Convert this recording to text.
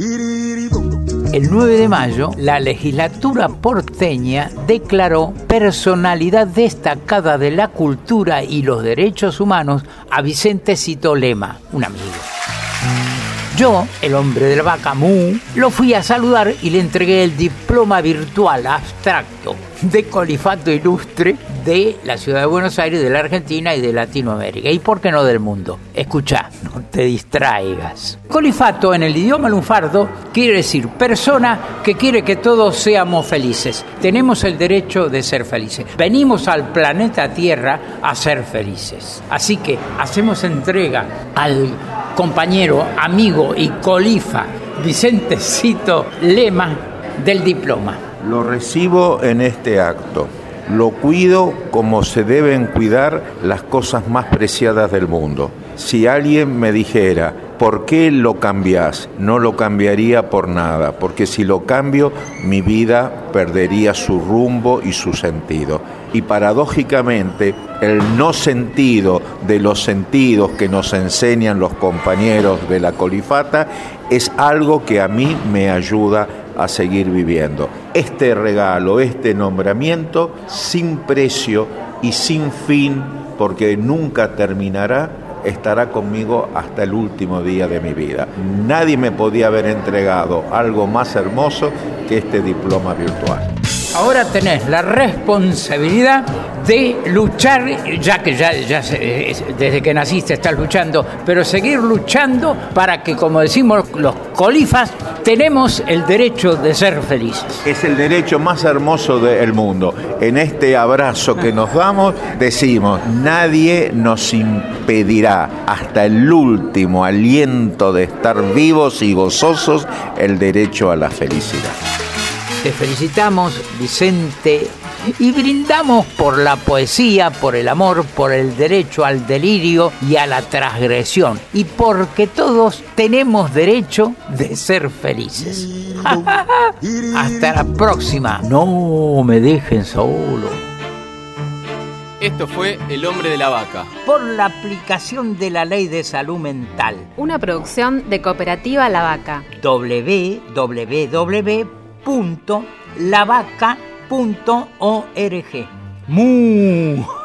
El 9 de mayo, la legislatura porteña declaró personalidad destacada de la cultura y los derechos humanos a Vicente Cito Lema, un amigo. Yo, el hombre de la lo fui a saludar y le entregué el diploma virtual abstracto de colifato ilustre de la ciudad de Buenos Aires, de la Argentina y de Latinoamérica. ¿Y por qué no del mundo? Escucha, no te distraigas. Colifato en el idioma lunfardo quiere decir persona que quiere que todos seamos felices. Tenemos el derecho de ser felices. Venimos al planeta Tierra a ser felices. Así que hacemos entrega al compañero, amigo y colifa Vicentecito Lema del diploma. Lo recibo en este acto. Lo cuido como se deben cuidar las cosas más preciadas del mundo. Si alguien me dijera, ¿por qué lo cambias? No lo cambiaría por nada, porque si lo cambio, mi vida perdería su rumbo y su sentido. Y paradójicamente, el no sentido de los sentidos que nos enseñan los compañeros de la colifata es algo que a mí me ayuda a seguir viviendo. Este regalo, este nombramiento, sin precio y sin fin, porque nunca terminará, estará conmigo hasta el último día de mi vida. Nadie me podía haber entregado algo más hermoso que este diploma virtual. Ahora tenés la responsabilidad de luchar, ya que ya, desde que naciste estás luchando, pero seguir luchando para que, como decimos los colifas, tenemos el derecho de ser felices. Es el derecho más hermoso del mundo. En este abrazo que nos damos, decimos, nadie nos impedirá hasta el último aliento de estar vivos y gozosos el derecho a la felicidad. Te felicitamos, Vicente, y brindamos por la poesía, por el amor, por el derecho al delirio y a la transgresión, y porque todos tenemos derecho de ser felices. Hasta la próxima. No me dejen solo. Esto fue El hombre de la vaca. Por la aplicación de la ley de salud mental. Una producción de Cooperativa La Vaca. www.lavaca.org. ¡Mu!